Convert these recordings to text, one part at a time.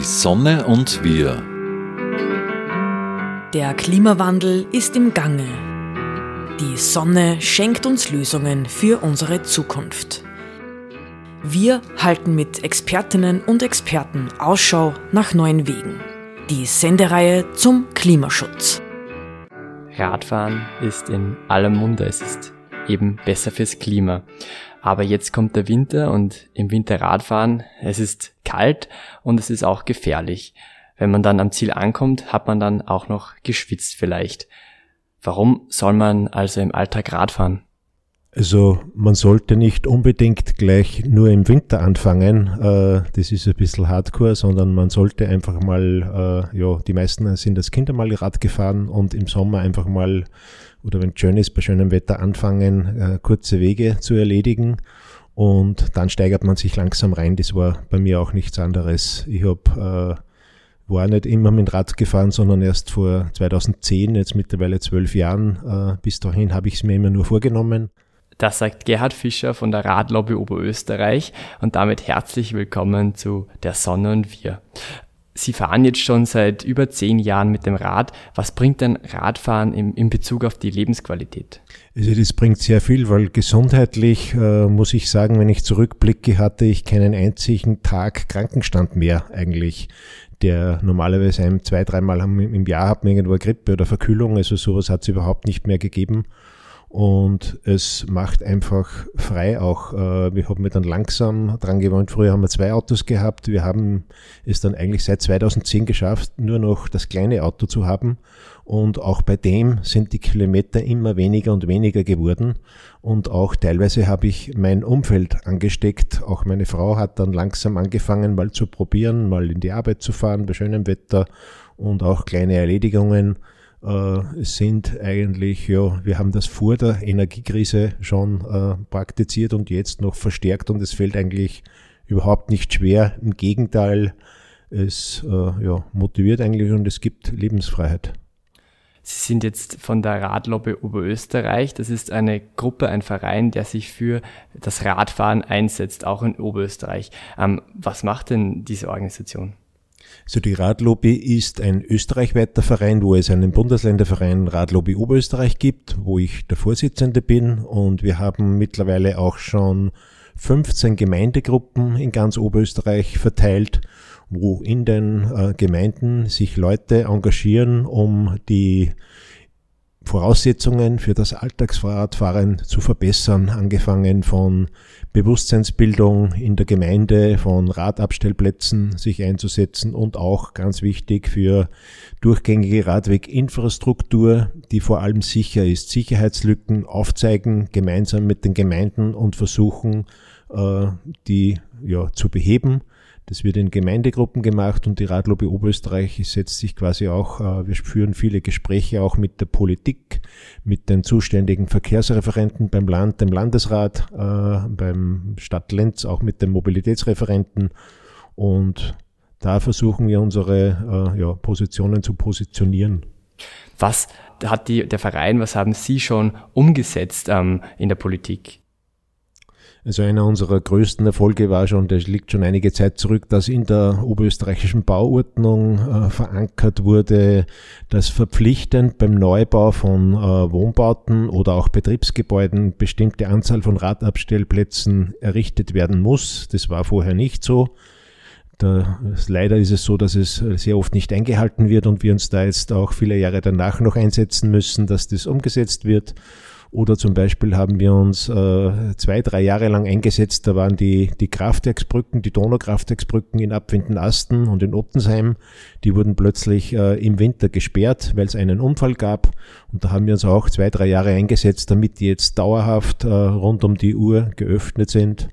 Die Sonne und wir. Der Klimawandel ist im Gange. Die Sonne schenkt uns Lösungen für unsere Zukunft. Wir halten mit Expertinnen und Experten Ausschau nach neuen Wegen. Die Sendereihe zum Klimaschutz. Radfahren ist in aller Munde. Es ist eben besser fürs Klima. Aber jetzt kommt der Winter und im Winter Radfahren, es ist kalt und es ist auch gefährlich. Wenn man dann am Ziel ankommt, hat man dann auch noch geschwitzt vielleicht. Warum soll man also im Alltag Radfahren? Also man sollte nicht unbedingt gleich nur im Winter anfangen, äh, das ist ein bisschen hardcore, sondern man sollte einfach mal, äh, ja, die meisten sind als Kinder mal Rad gefahren und im Sommer einfach mal oder wenn es schön ist, bei schönem Wetter anfangen, äh, kurze Wege zu erledigen. Und dann steigert man sich langsam rein. Das war bei mir auch nichts anderes. Ich habe äh, war nicht immer mit dem Rad gefahren, sondern erst vor 2010, jetzt mittlerweile zwölf Jahren. Äh, bis dahin habe ich es mir immer nur vorgenommen. Das sagt Gerhard Fischer von der Radlobby Oberösterreich und damit herzlich willkommen zu Der Sonne und wir. Sie fahren jetzt schon seit über zehn Jahren mit dem Rad. Was bringt denn Radfahren im, in Bezug auf die Lebensqualität? Also das bringt sehr viel, weil gesundheitlich äh, muss ich sagen, wenn ich zurückblicke, hatte ich keinen einzigen Tag Krankenstand mehr eigentlich der normalerweise ein, zwei, dreimal im Jahr hat man irgendwo Grippe oder Verkühlung, also sowas hat es überhaupt nicht mehr gegeben und es macht einfach frei auch. Äh, wir haben mir dann langsam dran gewohnt. Früher haben wir zwei Autos gehabt. Wir haben es dann eigentlich seit 2010 geschafft, nur noch das kleine Auto zu haben. Und auch bei dem sind die Kilometer immer weniger und weniger geworden. Und auch teilweise habe ich mein Umfeld angesteckt. Auch meine Frau hat dann langsam angefangen, mal zu probieren, mal in die Arbeit zu fahren bei schönem Wetter und auch kleine Erledigungen sind eigentlich, ja, wir haben das vor der Energiekrise schon äh, praktiziert und jetzt noch verstärkt und es fällt eigentlich überhaupt nicht schwer. Im Gegenteil, es äh, ja, motiviert eigentlich und es gibt Lebensfreiheit. Sie sind jetzt von der Radlobby Oberösterreich. Das ist eine Gruppe, ein Verein, der sich für das Radfahren einsetzt, auch in Oberösterreich. Ähm, was macht denn diese Organisation? Also die Radlobby ist ein österreichweiter Verein, wo es einen Bundesländerverein Radlobby Oberösterreich gibt, wo ich der Vorsitzende bin. Und wir haben mittlerweile auch schon 15 Gemeindegruppen in ganz Oberösterreich verteilt, wo in den äh, Gemeinden sich Leute engagieren, um die Voraussetzungen für das Alltagsfahrradfahren zu verbessern, angefangen von Bewusstseinsbildung in der Gemeinde, von Radabstellplätzen sich einzusetzen und auch ganz wichtig für durchgängige Radweginfrastruktur, die vor allem sicher ist. Sicherheitslücken aufzeigen, gemeinsam mit den Gemeinden und versuchen, äh, die ja, zu beheben das wird in Gemeindegruppen gemacht und die Radlobby Oberösterreich setzt sich quasi auch, äh, wir führen viele Gespräche auch mit der Politik, mit den zuständigen Verkehrsreferenten beim Land, dem Landesrat, äh, beim Stadt Lenz, auch mit den Mobilitätsreferenten und da versuchen wir unsere äh, ja, Positionen zu positionieren. Was hat die, der Verein, was haben Sie schon umgesetzt ähm, in der Politik? Also einer unserer größten Erfolge war schon, das liegt schon einige Zeit zurück, dass in der oberösterreichischen Bauordnung äh, verankert wurde, dass verpflichtend beim Neubau von äh, Wohnbauten oder auch Betriebsgebäuden bestimmte Anzahl von Radabstellplätzen errichtet werden muss. Das war vorher nicht so. Da, leider ist es so, dass es sehr oft nicht eingehalten wird und wir uns da jetzt auch viele Jahre danach noch einsetzen müssen, dass das umgesetzt wird. Oder zum Beispiel haben wir uns äh, zwei, drei Jahre lang eingesetzt, da waren die, die Kraftwerksbrücken, die Donaukraftwerksbrücken in Abwindenasten und in Ottensheim, die wurden plötzlich äh, im Winter gesperrt, weil es einen Unfall gab. Und da haben wir uns auch zwei, drei Jahre eingesetzt, damit die jetzt dauerhaft äh, rund um die Uhr geöffnet sind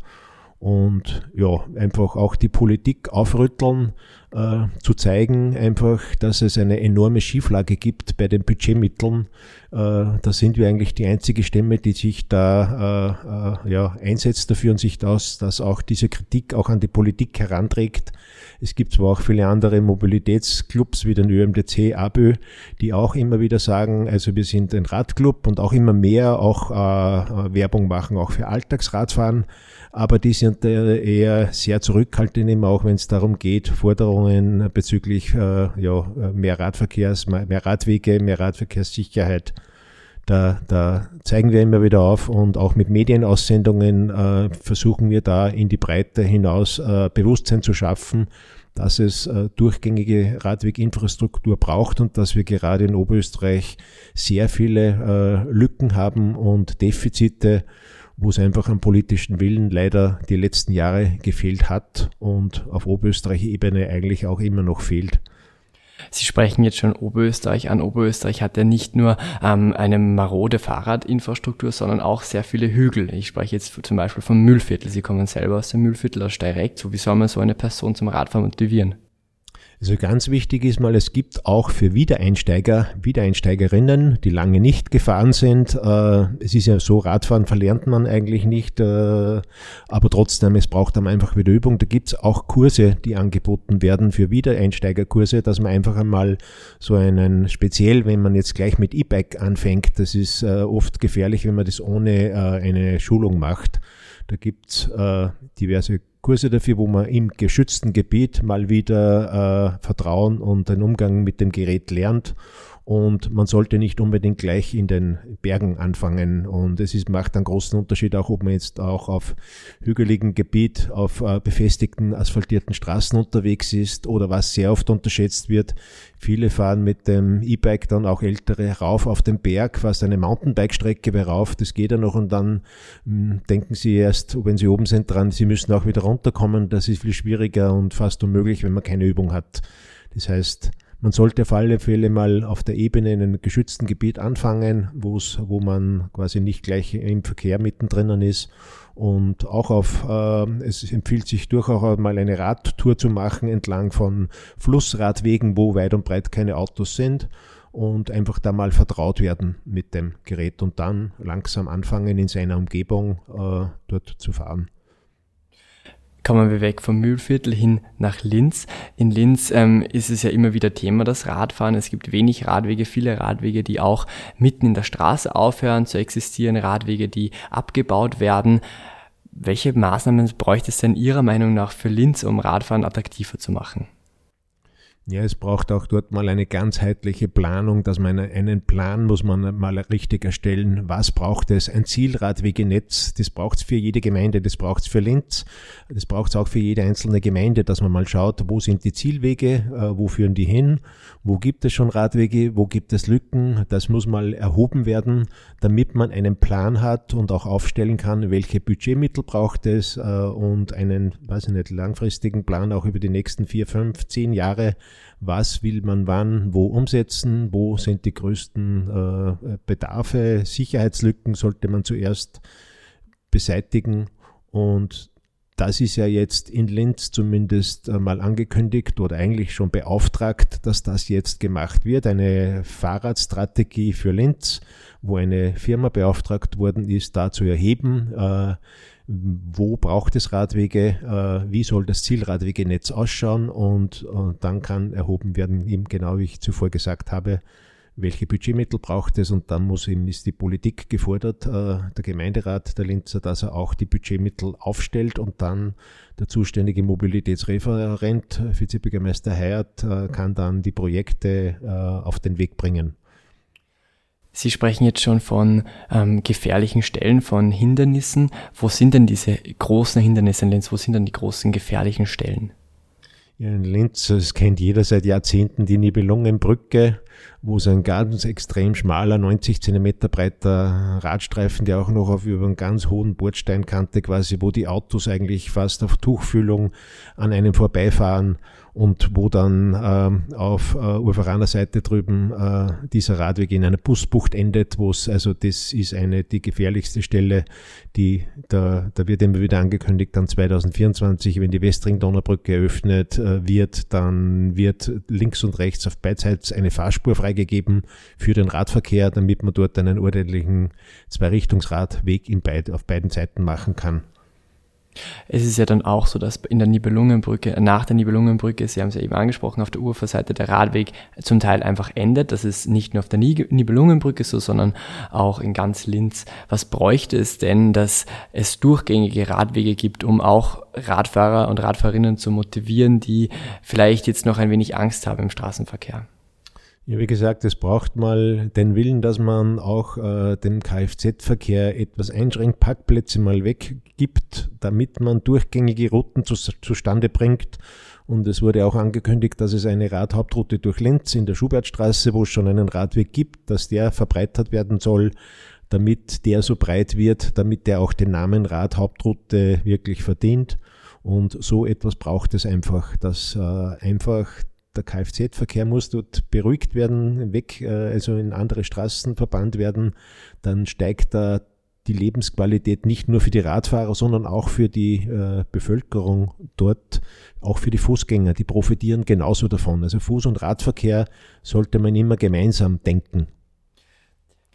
und ja, einfach auch die Politik aufrütteln, äh, zu zeigen, einfach, dass es eine enorme Schieflage gibt bei den Budgetmitteln. Äh, da sind wir eigentlich die einzige Stimme, die sich da ja, einsetzt dafür und sich das, dass auch diese Kritik auch an die Politik heranträgt. Es gibt zwar auch viele andere Mobilitätsclubs wie den ÖMDC, ABÖ, die auch immer wieder sagen, also wir sind ein Radclub und auch immer mehr auch äh, Werbung machen, auch für Alltagsradfahren aber die sind eher sehr zurückhaltend, auch wenn es darum geht, Forderungen bezüglich äh, ja, mehr Radverkehrs, mehr Radwege, mehr Radverkehrssicherheit. Da, da zeigen wir immer wieder auf und auch mit Medienaussendungen äh, versuchen wir da in die Breite hinaus äh, Bewusstsein zu schaffen, dass es äh, durchgängige Radweginfrastruktur braucht und dass wir gerade in Oberösterreich sehr viele äh, Lücken haben und Defizite wo es einfach am politischen Willen leider die letzten Jahre gefehlt hat und auf Oberösterreich-Ebene eigentlich auch immer noch fehlt. Sie sprechen jetzt schon Oberösterreich an. Oberösterreich hat ja nicht nur ähm, eine marode Fahrradinfrastruktur, sondern auch sehr viele Hügel. Ich spreche jetzt zum Beispiel vom Mühlviertel. Sie kommen selber aus dem Mühlviertel, aus Steireck. So, wie soll man so eine Person zum Radfahren motivieren? Also ganz wichtig ist mal, es gibt auch für Wiedereinsteiger, Wiedereinsteigerinnen, die lange nicht gefahren sind. Äh, es ist ja so, Radfahren verlernt man eigentlich nicht, äh, aber trotzdem, es braucht dann einfach wieder Übung. Da gibt es auch Kurse, die angeboten werden für Wiedereinsteigerkurse, dass man einfach einmal so einen, speziell wenn man jetzt gleich mit E-Bike anfängt, das ist äh, oft gefährlich, wenn man das ohne eine Schulung macht. Da gibt's diverse Kurse dafür, wo man im geschützten Gebiet mal wieder äh, Vertrauen und den Umgang mit dem Gerät lernt und man sollte nicht unbedingt gleich in den Bergen anfangen. Und es ist, macht einen großen Unterschied, auch ob man jetzt auch auf hügeligem Gebiet, auf äh, befestigten, asphaltierten Straßen unterwegs ist oder was sehr oft unterschätzt wird. Viele fahren mit dem E-Bike dann auch ältere rauf auf den Berg, fast eine Mountainbike-Strecke rauf. Das geht ja noch und dann mh, hm, denken sie erst, wenn sie oben sind, dran, sie müssen auch wieder runterkommen. Das ist viel schwieriger und fast unmöglich, wenn man keine Übung hat. Das heißt, man sollte auf alle Fälle mal auf der Ebene in einem geschützten Gebiet anfangen, wo man quasi nicht gleich im Verkehr mittendrin ist. Und auch auf, äh, es empfiehlt sich durchaus mal eine Radtour zu machen entlang von Flussradwegen, wo weit und breit keine Autos sind und einfach da mal vertraut werden mit dem Gerät und dann langsam anfangen in seiner Umgebung äh, dort zu fahren kommen wir weg vom Mühlviertel hin nach Linz. In Linz ähm, ist es ja immer wieder Thema, das Radfahren. Es gibt wenig Radwege, viele Radwege, die auch mitten in der Straße aufhören zu existieren, Radwege, die abgebaut werden. Welche Maßnahmen bräuchte es denn Ihrer Meinung nach für Linz, um Radfahren attraktiver zu machen? Ja, es braucht auch dort mal eine ganzheitliche Planung, dass man einen Plan muss man mal richtig erstellen. Was braucht es? Ein Zielradwegenetz, das braucht es für jede Gemeinde, das braucht es für Linz, das braucht es auch für jede einzelne Gemeinde, dass man mal schaut, wo sind die Zielwege, äh, wo führen die hin, wo gibt es schon Radwege, wo gibt es Lücken. Das muss mal erhoben werden, damit man einen Plan hat und auch aufstellen kann, welche Budgetmittel braucht es äh, und einen, weiß ich nicht, langfristigen Plan auch über die nächsten vier, fünf, zehn Jahre was will man wann, wo umsetzen, wo sind die größten äh, Bedarfe, Sicherheitslücken sollte man zuerst beseitigen und das ist ja jetzt in Linz zumindest mal angekündigt oder eigentlich schon beauftragt, dass das jetzt gemacht wird. Eine Fahrradstrategie für Linz, wo eine Firma beauftragt worden ist, da zu erheben, äh, wo braucht es Radwege, äh, wie soll das Zielradwegenetz ausschauen und, und dann kann erhoben werden, eben genau wie ich zuvor gesagt habe, welche Budgetmittel braucht es und dann muss eben ist die Politik gefordert, äh, der Gemeinderat der Linzer, dass er auch die Budgetmittel aufstellt und dann der zuständige Mobilitätsreferent, Vizebürgermeister Heyert, äh, kann dann die Projekte äh, auf den Weg bringen. Sie sprechen jetzt schon von ähm, gefährlichen Stellen, von Hindernissen. Wo sind denn diese großen Hindernisse in Linz? Wo sind denn die großen gefährlichen Stellen? In Linz, das kennt jeder seit Jahrzehnten, die Nibelungenbrücke, wo es ein ganz extrem schmaler, 90 Zentimeter breiter Radstreifen, der auch noch auf über einen ganz hohen Bordsteinkante quasi, wo die Autos eigentlich fast auf Tuchfühlung an einem vorbeifahren und wo dann äh, auf äh, Urveraner Seite drüben äh, dieser Radweg in einer Busbucht endet, wo es, also das ist eine, die gefährlichste Stelle, die, da, da wird immer wieder angekündigt, dann 2024, wenn die Westring-Donaubrücke eröffnet äh, wird, dann wird links und rechts auf beidseits eine Fahrspur freigegeben für den Radverkehr, damit man dort einen ordentlichen Zweirichtungsradweg in beid, auf beiden Seiten machen kann. Es ist ja dann auch so, dass in der Nibelungenbrücke, nach der Nibelungenbrücke, Sie haben es ja eben angesprochen, auf der Uferseite der Radweg zum Teil einfach endet. Das ist nicht nur auf der Nibelungenbrücke so, sondern auch in ganz Linz. Was bräuchte es denn, dass es durchgängige Radwege gibt, um auch Radfahrer und Radfahrerinnen zu motivieren, die vielleicht jetzt noch ein wenig Angst haben im Straßenverkehr? Ja, wie gesagt, es braucht mal den Willen, dass man auch äh, dem Kfz-Verkehr etwas einschränkt, Parkplätze mal weggibt, damit man durchgängige Routen zu, zustande bringt. Und es wurde auch angekündigt, dass es eine Radhauptroute durch Lenz in der Schubertstraße, wo es schon einen Radweg gibt, dass der verbreitert werden soll, damit der so breit wird, damit der auch den Namen Radhauptroute wirklich verdient. Und so etwas braucht es einfach, dass äh, einfach der Kfz-Verkehr muss dort beruhigt werden, weg, äh, also in andere Straßen verbannt werden, dann steigt da die Lebensqualität nicht nur für die Radfahrer, sondern auch für die äh, Bevölkerung dort, auch für die Fußgänger, die profitieren genauso davon. Also Fuß- und Radverkehr sollte man immer gemeinsam denken.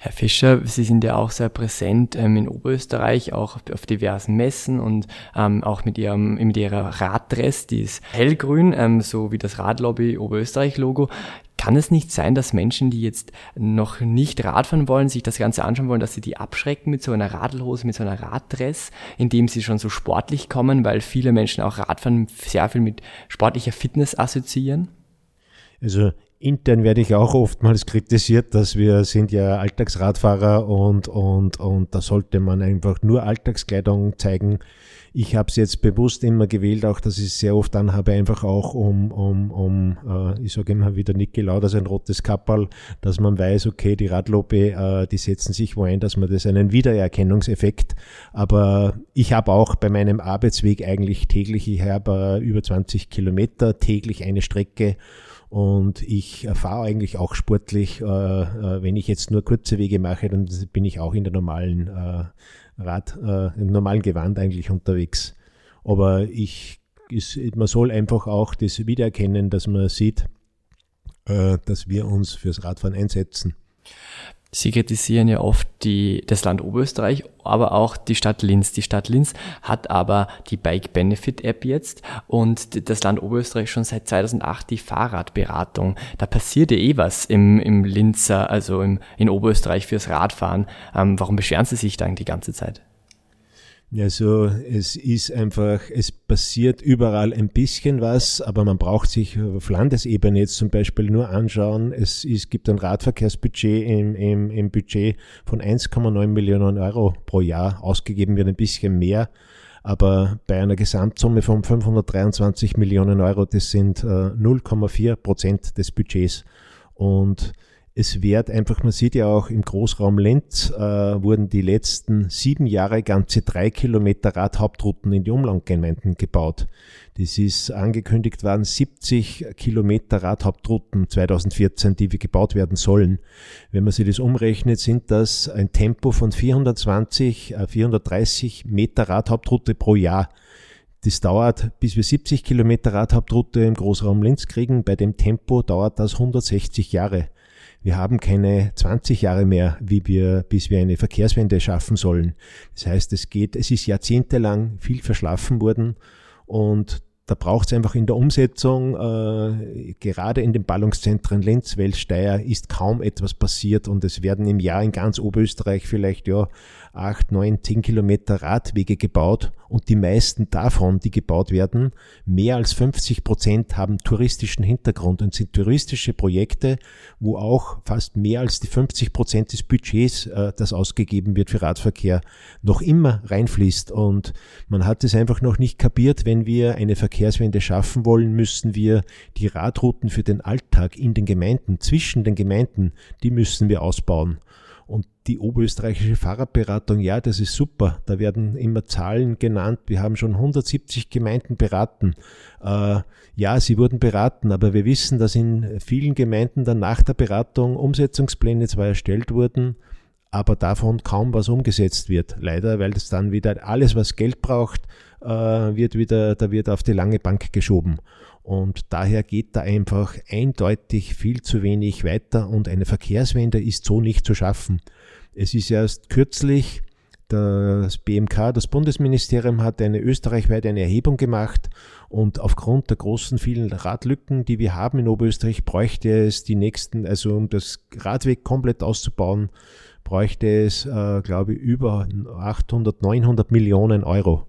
Herr Fischer, Sie sind ja auch sehr präsent ähm, in Oberösterreich, auch auf diversen Messen und ähm, auch mit, Ihrem, mit Ihrer Raddress, die ist hellgrün, ähm, so wie das Radlobby Oberösterreich-Logo. Kann es nicht sein, dass Menschen, die jetzt noch nicht Radfahren wollen, sich das Ganze anschauen wollen, dass sie die abschrecken mit so einer Radlhose, mit so einer Raddress, indem sie schon so sportlich kommen, weil viele Menschen auch Radfahren sehr viel mit sportlicher Fitness assoziieren? Also intern werde ich auch oftmals kritisiert, dass wir sind ja Alltagsradfahrer und, und, und da sollte man einfach nur Alltagskleidung zeigen. Ich habe es jetzt bewusst immer gewählt, auch dass ich es sehr oft anhabe, einfach auch um, um, um äh, ich sage immer wieder Niki Lauda, ein rotes Kapperl, dass man weiß, okay, die Radlobe, äh, die setzen sich wo ein, dass man das einen Wiedererkennungseffekt. Aber ich habe auch bei meinem Arbeitsweg eigentlich täglich, ich habe äh, über 20 Kilometer täglich eine Strecke und ich fahre eigentlich auch sportlich. Äh, äh, wenn ich jetzt nur kurze Wege mache, dann bin ich auch in der normalen äh, Rad, im normalen Gewand eigentlich unterwegs. Aber ich, man soll einfach auch das wiedererkennen, dass man sieht, dass wir uns fürs Radfahren einsetzen. Sie kritisieren ja oft die, das Land Oberösterreich, aber auch die Stadt Linz. Die Stadt Linz hat aber die Bike Benefit App jetzt und das Land Oberösterreich schon seit 2008 die Fahrradberatung. Da passiert ja eh was im, im Linzer, also im, in Oberösterreich fürs Radfahren. Ähm, warum beschweren Sie sich dann die ganze Zeit? Also es ist einfach, es passiert überall ein bisschen was, aber man braucht sich auf Landesebene jetzt zum Beispiel nur anschauen. Es, es gibt ein Radverkehrsbudget im, im, im Budget von 1,9 Millionen Euro pro Jahr. Ausgegeben wird ein bisschen mehr, aber bei einer Gesamtsumme von 523 Millionen Euro, das sind äh, 0,4 Prozent des Budgets. Und es wird einfach, man sieht ja auch im Großraum Lenz, äh, wurden die letzten sieben Jahre ganze drei Kilometer Radhauptrouten in die Umlandgemeinden gebaut. Das ist angekündigt worden, 70 Kilometer Radhauptrouten 2014, die gebaut werden sollen. Wenn man sich das umrechnet, sind das ein Tempo von 420, äh, 430 Meter Radhauptroute pro Jahr. Das dauert, bis wir 70 Kilometer Radhauptroute im Großraum Linz kriegen. Bei dem Tempo dauert das 160 Jahre. Wir haben keine 20 Jahre mehr, wie wir, bis wir eine Verkehrswende schaffen sollen. Das heißt, es geht, es ist jahrzehntelang viel verschlafen worden und da braucht es einfach in der Umsetzung, äh, gerade in den Ballungszentren Lenz, Weltsteier, ist kaum etwas passiert und es werden im Jahr in ganz Oberösterreich vielleicht ja acht, neun, zehn Kilometer Radwege gebaut und die meisten davon, die gebaut werden, mehr als 50 Prozent haben touristischen Hintergrund und sind touristische Projekte, wo auch fast mehr als die 50 Prozent des Budgets, äh, das ausgegeben wird für Radverkehr, noch immer reinfließt und man hat es einfach noch nicht kapiert, wenn wir eine Verkehrswende schaffen wollen, müssen wir die Radrouten für den Alltag in den Gemeinden, zwischen den Gemeinden, die müssen wir ausbauen. Und die oberösterreichische Fahrradberatung, ja, das ist super. Da werden immer Zahlen genannt. Wir haben schon 170 Gemeinden beraten. Äh, ja, sie wurden beraten, aber wir wissen, dass in vielen Gemeinden dann nach der Beratung Umsetzungspläne zwar erstellt wurden, aber davon kaum was umgesetzt wird. Leider, weil das dann wieder alles, was Geld braucht, äh, wird wieder, da wird auf die lange Bank geschoben. Und daher geht da einfach eindeutig viel zu wenig weiter und eine Verkehrswende ist so nicht zu schaffen. Es ist erst kürzlich das BMK, das Bundesministerium hat eine österreichweite eine Erhebung gemacht und aufgrund der großen vielen Radlücken, die wir haben in Oberösterreich, bräuchte es die nächsten, also um das Radweg komplett auszubauen, bräuchte es, äh, glaube ich, über 800, 900 Millionen Euro.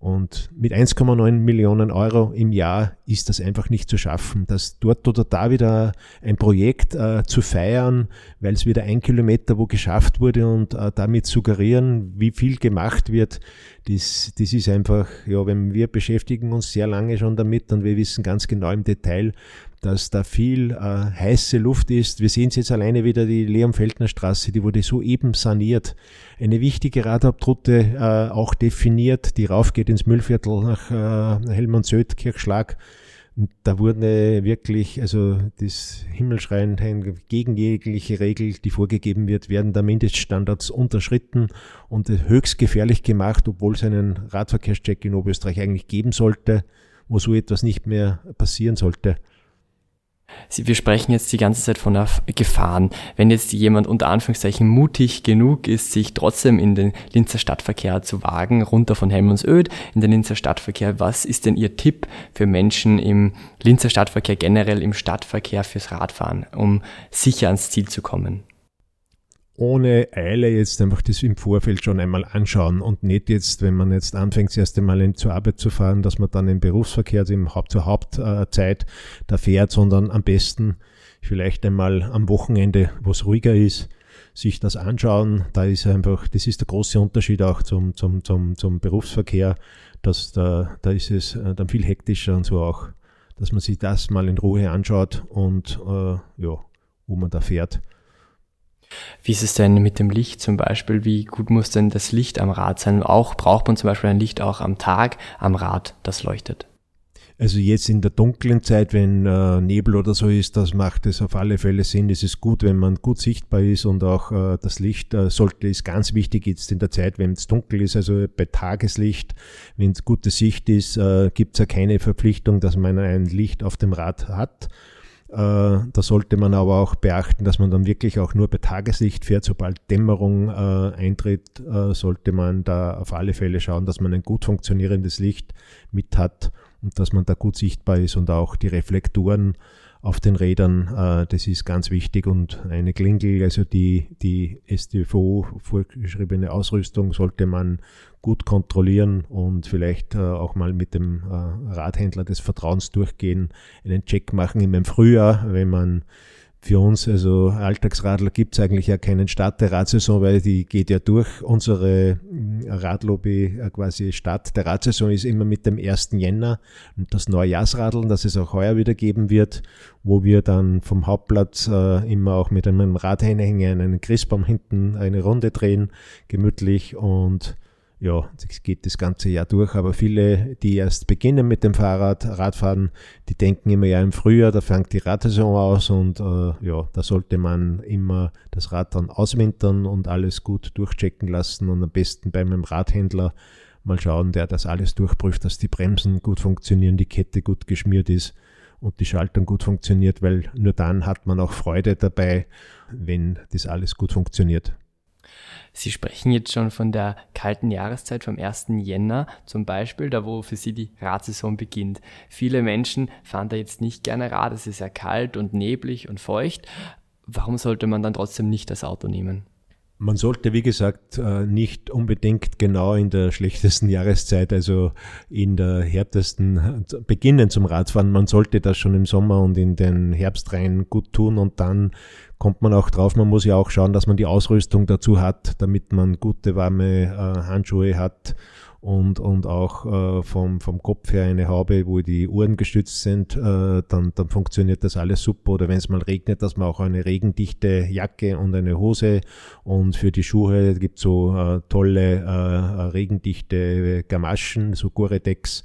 Und mit 1,9 Millionen Euro im Jahr ist das einfach nicht zu schaffen. Das dort oder da wieder ein Projekt äh, zu feiern, weil es wieder ein Kilometer wo geschafft wurde und äh, damit suggerieren, wie viel gemacht wird, das, das ist einfach, ja, wenn wir beschäftigen uns sehr lange schon damit und wir wissen ganz genau im Detail, dass da viel äh, heiße Luft ist. Wir sehen es jetzt alleine wieder, die Leon-Feldner Straße, die wurde soeben saniert. Eine wichtige Radhauptroute äh, auch definiert, die raufgeht ins Müllviertel nach äh, Helmond-Söd, Kirchschlag. Und da wurde wirklich, also das Himmelschreien gegen jegliche Regel, die vorgegeben wird, werden da Mindeststandards unterschritten und höchst gefährlich gemacht, obwohl es einen Radverkehrscheck in Oberösterreich eigentlich geben sollte, wo so etwas nicht mehr passieren sollte. Wir sprechen jetzt die ganze Zeit von Gefahren. Wenn jetzt jemand unter Anführungszeichen mutig genug ist, sich trotzdem in den Linzer Stadtverkehr zu wagen, runter von Helmundsöd in den Linzer Stadtverkehr, was ist denn Ihr Tipp für Menschen im Linzer Stadtverkehr, generell im Stadtverkehr fürs Radfahren, um sicher ans Ziel zu kommen? Ohne Eile jetzt einfach das im Vorfeld schon einmal anschauen und nicht jetzt, wenn man jetzt anfängt, das erste Mal in, zur Arbeit zu fahren, dass man dann im Berufsverkehr, also im Haupt, zur Hauptzeit da fährt, sondern am besten vielleicht einmal am Wochenende, wo es ruhiger ist, sich das anschauen. Da ist einfach, das ist der große Unterschied auch zum, zum, zum, zum Berufsverkehr, dass da, da ist es äh, dann viel hektischer und so auch, dass man sich das mal in Ruhe anschaut und äh, ja, wo man da fährt. Wie ist es denn mit dem Licht zum Beispiel? Wie gut muss denn das Licht am Rad sein? Auch braucht man zum Beispiel ein Licht auch am Tag am Rad, das leuchtet. Also jetzt in der dunklen Zeit, wenn äh, Nebel oder so ist, das macht es auf alle Fälle Sinn. Es ist gut, wenn man gut sichtbar ist und auch äh, das Licht äh, sollte ist ganz wichtig jetzt in der Zeit, wenn es dunkel ist, also bei Tageslicht, wenn es gute Sicht ist, äh, gibt es ja keine Verpflichtung, dass man ein Licht auf dem Rad hat. Äh, da sollte man aber auch beachten, dass man dann wirklich auch nur bei Tageslicht fährt. Sobald Dämmerung äh, eintritt, äh, sollte man da auf alle Fälle schauen, dass man ein gut funktionierendes Licht mit hat und dass man da gut sichtbar ist und auch die Reflektoren auf den Rädern, äh, das ist ganz wichtig und eine Klingel, also die, die STVO vorgeschriebene Ausrüstung sollte man gut kontrollieren und vielleicht äh, auch mal mit dem äh, Radhändler des Vertrauens durchgehen, einen Check machen im Frühjahr, wenn man für uns, also Alltagsradler, gibt es eigentlich ja keinen Start der Radsaison, weil die geht ja durch. Unsere hm, Radlobby äh, quasi Start der Radsaison ist immer mit dem 1. Jänner und das Neujahrsradeln, das es auch heuer wieder geben wird, wo wir dann vom Hauptplatz äh, immer auch mit einem Radhänge einen Christbaum hinten eine Runde drehen, gemütlich und ja, es geht das ganze Jahr durch, aber viele, die erst beginnen mit dem Fahrrad, Radfahren, die denken immer ja im Frühjahr, da fängt die Radsaison aus und äh, ja, da sollte man immer das Rad dann auswintern und alles gut durchchecken lassen und am besten bei einem Radhändler mal schauen, der das alles durchprüft, dass die Bremsen gut funktionieren, die Kette gut geschmiert ist und die Schaltung gut funktioniert, weil nur dann hat man auch Freude dabei, wenn das alles gut funktioniert. Sie sprechen jetzt schon von der kalten Jahreszeit vom 1. Jänner zum Beispiel, da wo für Sie die Radsaison beginnt. Viele Menschen fahren da jetzt nicht gerne Rad, es ist ja kalt und neblig und feucht. Warum sollte man dann trotzdem nicht das Auto nehmen? Man sollte, wie gesagt, äh, nicht unbedingt genau in der schlechtesten Jahreszeit, also in der härtesten, beginnen zum Radfahren. Man sollte das schon im Sommer und in den Herbst rein gut tun und dann kommt man auch drauf, man muss ja auch schauen, dass man die Ausrüstung dazu hat, damit man gute warme äh, Handschuhe hat und, und auch äh, vom, vom Kopf her eine Haube, wo die Ohren gestützt sind, äh, dann, dann funktioniert das alles super. Oder wenn es mal regnet, dass man auch eine regendichte Jacke und eine Hose und für die Schuhe gibt so äh, tolle äh, regendichte Gamaschen, so Gore-Tex,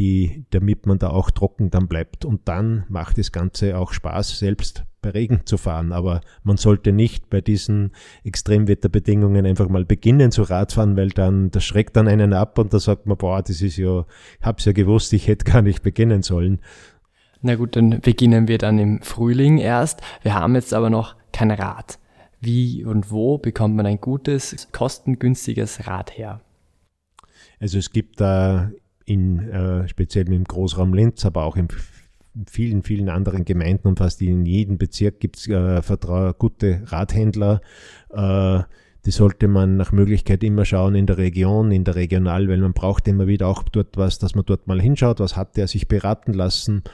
die, damit man da auch trocken dann bleibt. Und dann macht das Ganze auch Spaß, selbst bei Regen zu fahren. Aber man sollte nicht bei diesen Extremwetterbedingungen einfach mal beginnen zu Radfahren, weil dann, das schreckt dann einen ab und da sagt man, boah, das ist ja, ich hab's ja gewusst, ich hätte gar nicht beginnen sollen. Na gut, dann beginnen wir dann im Frühling erst. Wir haben jetzt aber noch kein Rad. Wie und wo bekommt man ein gutes, kostengünstiges Rad her? Also es gibt da in, äh, speziell im Großraum Linz, aber auch in vielen, vielen anderen Gemeinden und fast in jedem Bezirk gibt es äh, gute Radhändler. Äh, die sollte man nach Möglichkeit immer schauen in der Region, in der Regional, weil man braucht immer wieder auch dort was, dass man dort mal hinschaut, was hat der sich beraten lassen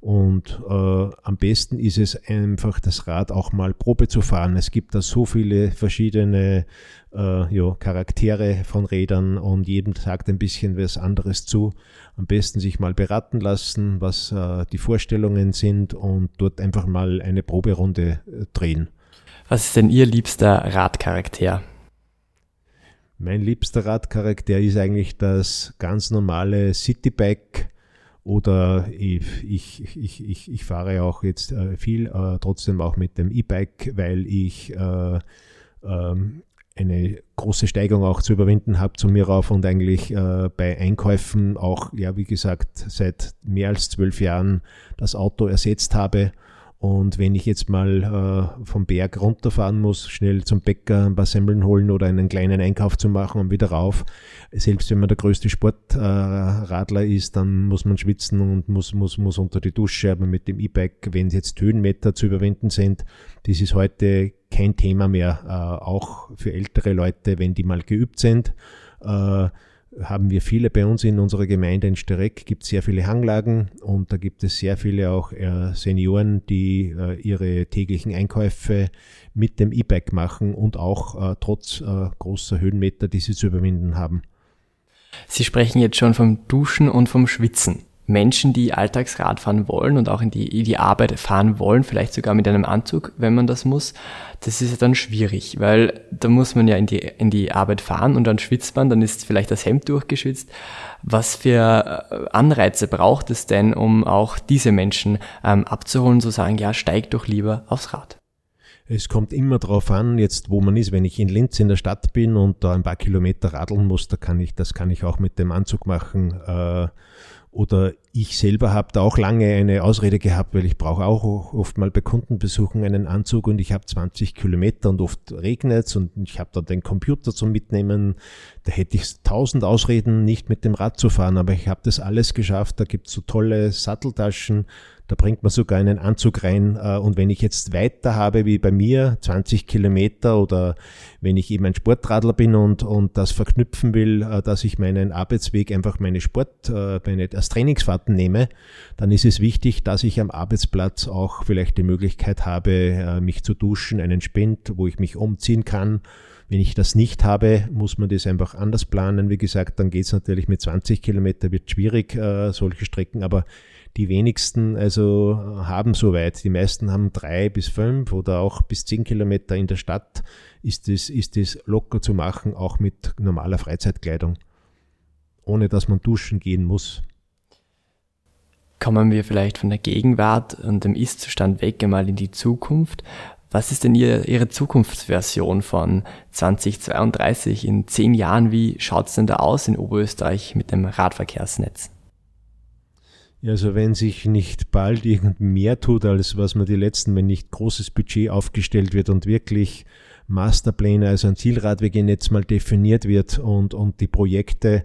und äh, am besten ist es einfach, das Rad auch mal Probe zu fahren. Es gibt da so viele verschiedene äh, ja, Charaktere von Rädern und jedem sagt ein bisschen was anderes zu. Am besten sich mal beraten lassen, was äh, die Vorstellungen sind und dort einfach mal eine Proberunde äh, drehen. Was ist denn Ihr liebster Radcharakter? Mein liebster Radcharakter ist eigentlich das ganz normale Citybike oder ich, ich, ich, ich, ich fahre auch jetzt äh, viel, äh, trotzdem auch mit dem E-Bike, weil ich äh, ähm, eine große Steigung auch zu überwinden habe zu mir rauf und eigentlich äh, bei Einkäufen auch, ja, wie gesagt, seit mehr als zwölf Jahren das Auto ersetzt habe und wenn ich jetzt mal äh, vom Berg runterfahren muss, schnell zum Bäcker ein paar Semmeln holen oder einen kleinen Einkauf zu machen und wieder rauf, selbst wenn man der größte Sportradler äh, ist, dann muss man schwitzen und muss, muss, muss unter die Dusche, aber mit dem E-Bike, wenn jetzt Höhenmeter zu überwinden sind, das ist heute kein Thema mehr, äh, auch für ältere Leute, wenn die mal geübt sind. Äh, haben wir viele bei uns in unserer Gemeinde in Stereck, gibt sehr viele Hanglagen und da gibt es sehr viele auch äh, Senioren, die äh, ihre täglichen Einkäufe mit dem E-Bike machen und auch äh, trotz äh, großer Höhenmeter, die sie zu überwinden haben. Sie sprechen jetzt schon vom Duschen und vom Schwitzen. Menschen, die Alltagsrad fahren wollen und auch in die, in die Arbeit fahren wollen, vielleicht sogar mit einem Anzug, wenn man das muss, das ist ja dann schwierig, weil da muss man ja in die, in die Arbeit fahren und dann schwitzt man, dann ist vielleicht das Hemd durchgeschwitzt. Was für äh, Anreize braucht es denn, um auch diese Menschen ähm, abzuholen, zu sagen, ja, steig doch lieber aufs Rad? Es kommt immer darauf an, jetzt wo man ist. Wenn ich in Linz in der Stadt bin und da ein paar Kilometer radeln muss, da kann ich, das kann ich auch mit dem Anzug machen. Äh, oder ich selber habe da auch lange eine Ausrede gehabt, weil ich brauche auch oft mal bei Kundenbesuchen einen Anzug und ich habe 20 Kilometer und oft regnet es und ich habe dann den Computer zum Mitnehmen. Da hätte ich tausend Ausreden, nicht mit dem Rad zu fahren, aber ich habe das alles geschafft. Da gibt es so tolle Satteltaschen, da bringt man sogar einen Anzug rein. Äh, und wenn ich jetzt weiter habe wie bei mir, 20 Kilometer oder wenn ich eben ein Sportradler bin und, und das verknüpfen will, äh, dass ich meinen Arbeitsweg einfach meine Sport, äh, meine, als Trainingsfahrten nehme, dann ist es wichtig, dass ich am Arbeitsplatz auch vielleicht die Möglichkeit habe, mich zu duschen, einen Spind, wo ich mich umziehen kann. Wenn ich das nicht habe, muss man das einfach anders planen. Wie gesagt, dann geht es natürlich mit 20 Kilometer, wird schwierig, äh, solche Strecken, aber die wenigsten also haben so weit. Die meisten haben drei bis fünf oder auch bis zehn Kilometer in der Stadt. Ist es ist das locker zu machen, auch mit normaler Freizeitkleidung, ohne dass man duschen gehen muss. Kommen wir vielleicht von der Gegenwart und dem Ist-Zustand weg einmal in die Zukunft. Was ist denn Ihr, Ihre Zukunftsversion von 2032 in zehn Jahren? Wie schaut es denn da aus in Oberösterreich mit dem Radverkehrsnetz? Also wenn sich nicht bald irgend mehr tut, als was man die letzten, wenn nicht großes Budget aufgestellt wird und wirklich Masterpläne, also ein Zielradwegenetz mal definiert wird und, und die Projekte,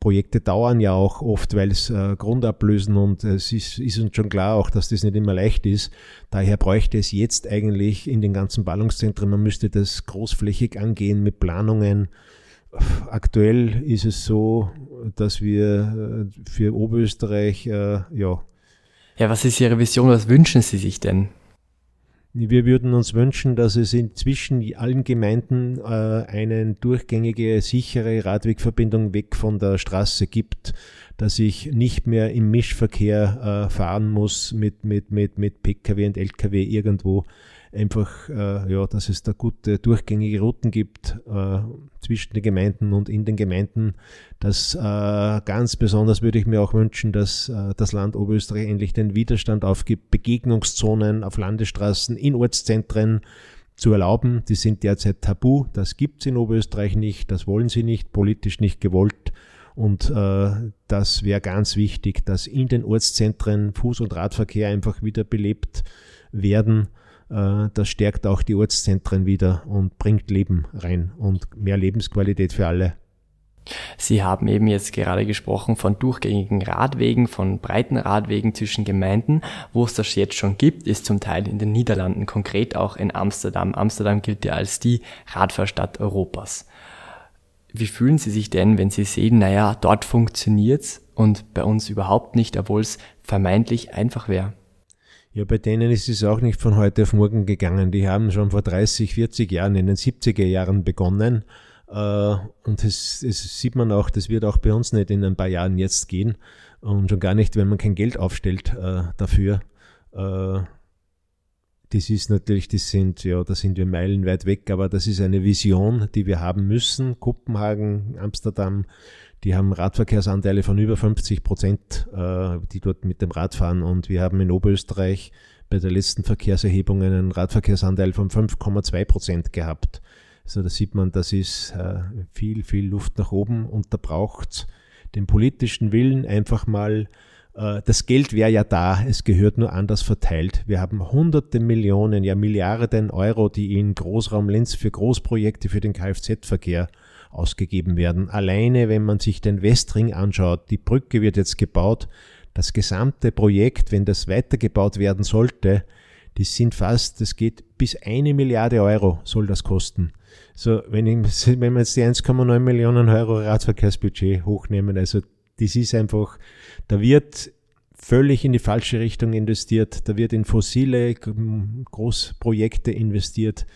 Projekte dauern ja auch oft, weil es äh, Grundablösen und es ist, ist uns schon klar auch, dass das nicht immer leicht ist. Daher bräuchte es jetzt eigentlich in den ganzen Ballungszentren, man müsste das großflächig angehen mit Planungen, Aktuell ist es so, dass wir äh, für Oberösterreich, äh, ja. Ja, was ist Ihre Vision? Was wünschen Sie sich denn? Wir würden uns wünschen, dass es inzwischen allen Gemeinden äh, eine durchgängige, sichere Radwegverbindung weg von der Straße gibt, dass ich nicht mehr im Mischverkehr äh, fahren muss mit, mit, mit, mit Pkw und Lkw irgendwo einfach, äh, ja, dass es da gute durchgängige Routen gibt äh, zwischen den Gemeinden und in den Gemeinden. Das äh, ganz besonders würde ich mir auch wünschen, dass äh, das Land Oberösterreich endlich den Widerstand aufgibt, Begegnungszonen auf Landesstraßen in Ortszentren zu erlauben. Die sind derzeit tabu. Das gibt es in Oberösterreich nicht. Das wollen sie nicht, politisch nicht gewollt. Und äh, das wäre ganz wichtig, dass in den Ortszentren Fuß- und Radverkehr einfach wieder belebt werden. Äh, das stärkt auch die Ortszentren wieder und bringt Leben rein und mehr Lebensqualität für alle. Sie haben eben jetzt gerade gesprochen von durchgängigen Radwegen, von breiten Radwegen zwischen Gemeinden. Wo es das jetzt schon gibt, ist zum Teil in den Niederlanden, konkret auch in Amsterdam. Amsterdam gilt ja als die Radfahrstadt Europas. Wie fühlen Sie sich denn, wenn Sie sehen, naja, dort funktioniert's und bei uns überhaupt nicht, obwohl es vermeintlich einfach wäre? Ja, bei denen ist es auch nicht von heute auf morgen gegangen. Die haben schon vor 30, 40 Jahren, in den 70er Jahren begonnen. Äh, und es, es sieht man auch, das wird auch bei uns nicht in ein paar Jahren jetzt gehen. Und schon gar nicht, wenn man kein Geld aufstellt äh, dafür. Äh, das ist natürlich, das sind, ja, da sind wir meilenweit weg, aber das ist eine Vision, die wir haben müssen. Kopenhagen, Amsterdam, die haben Radverkehrsanteile von über 50 Prozent, äh, die dort mit dem Rad fahren. Und wir haben in Oberösterreich bei der letzten Verkehrserhebung einen Radverkehrsanteil von 5,2 Prozent gehabt. Also da sieht man, das ist äh, viel, viel Luft nach oben und da braucht den politischen Willen einfach mal äh, das Geld wäre ja da, es gehört nur anders verteilt. Wir haben hunderte Millionen, ja Milliarden Euro, die in Großraum Linz für Großprojekte für den Kfz-Verkehr ausgegeben werden. Alleine, wenn man sich den Westring anschaut, die Brücke wird jetzt gebaut, das gesamte Projekt, wenn das weitergebaut werden sollte, das sind fast, das geht bis eine Milliarde Euro soll das kosten. So, wenn, ich, wenn wir jetzt die 1,9 Millionen Euro Radverkehrsbudget hochnehmen, also das ist einfach, da wird völlig in die falsche Richtung investiert, da wird in fossile Großprojekte investiert,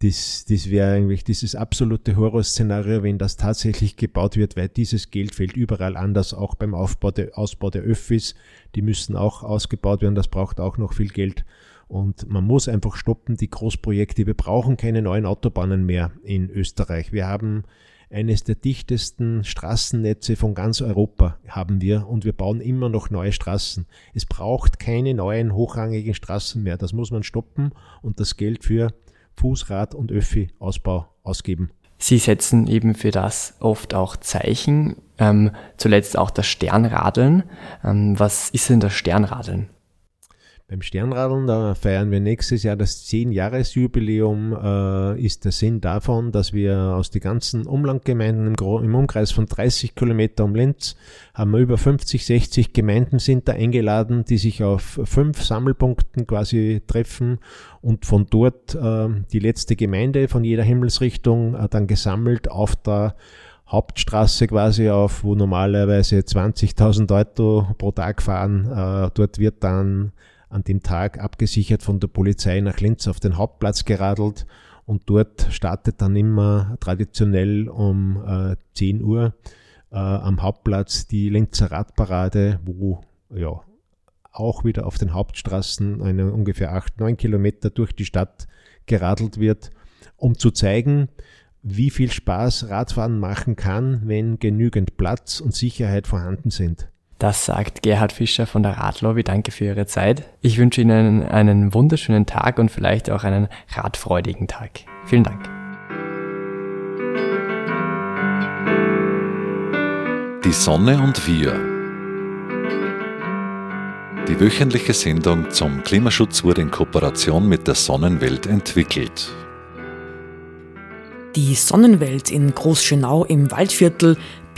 das, das wäre eigentlich dieses absolute Horrorszenario, wenn das tatsächlich gebaut wird, weil dieses Geld fällt überall anders, auch beim Aufbau der, Ausbau der Öffis. Die müssen auch ausgebaut werden, das braucht auch noch viel Geld. Und man muss einfach stoppen, die Großprojekte. Wir brauchen keine neuen Autobahnen mehr in Österreich. Wir haben eines der dichtesten Straßennetze von ganz Europa haben wir und wir bauen immer noch neue Straßen. Es braucht keine neuen hochrangigen Straßen mehr. Das muss man stoppen und das Geld für Fußrad- und Öffi-Ausbau ausgeben. Sie setzen eben für das oft auch Zeichen, ähm, zuletzt auch das Sternradeln. Ähm, was ist denn das Sternradeln? Beim Sternradeln, da feiern wir nächstes Jahr das 10-Jahres-Jubiläum, äh, ist der Sinn davon, dass wir aus den ganzen Umlandgemeinden im, im, Umkreis von 30 Kilometer um Linz haben wir über 50, 60 Gemeinden sind da eingeladen, die sich auf fünf Sammelpunkten quasi treffen und von dort äh, die letzte Gemeinde von jeder Himmelsrichtung äh, dann gesammelt auf der Hauptstraße quasi auf, wo normalerweise 20.000 Auto pro Tag fahren. Äh, dort wird dann an dem Tag abgesichert von der Polizei nach Linz auf den Hauptplatz geradelt und dort startet dann immer traditionell um äh, 10 Uhr äh, am Hauptplatz die Linzer Radparade, wo ja auch wieder auf den Hauptstraßen eine ungefähr 8, 9 Kilometer durch die Stadt geradelt wird, um zu zeigen, wie viel Spaß Radfahren machen kann, wenn genügend Platz und Sicherheit vorhanden sind. Das sagt Gerhard Fischer von der Radlobby. Danke für Ihre Zeit. Ich wünsche Ihnen einen wunderschönen Tag und vielleicht auch einen radfreudigen Tag. Vielen Dank. Die Sonne und wir. Die wöchentliche Sendung zum Klimaschutz wurde in Kooperation mit der Sonnenwelt entwickelt. Die Sonnenwelt in Großschönau im Waldviertel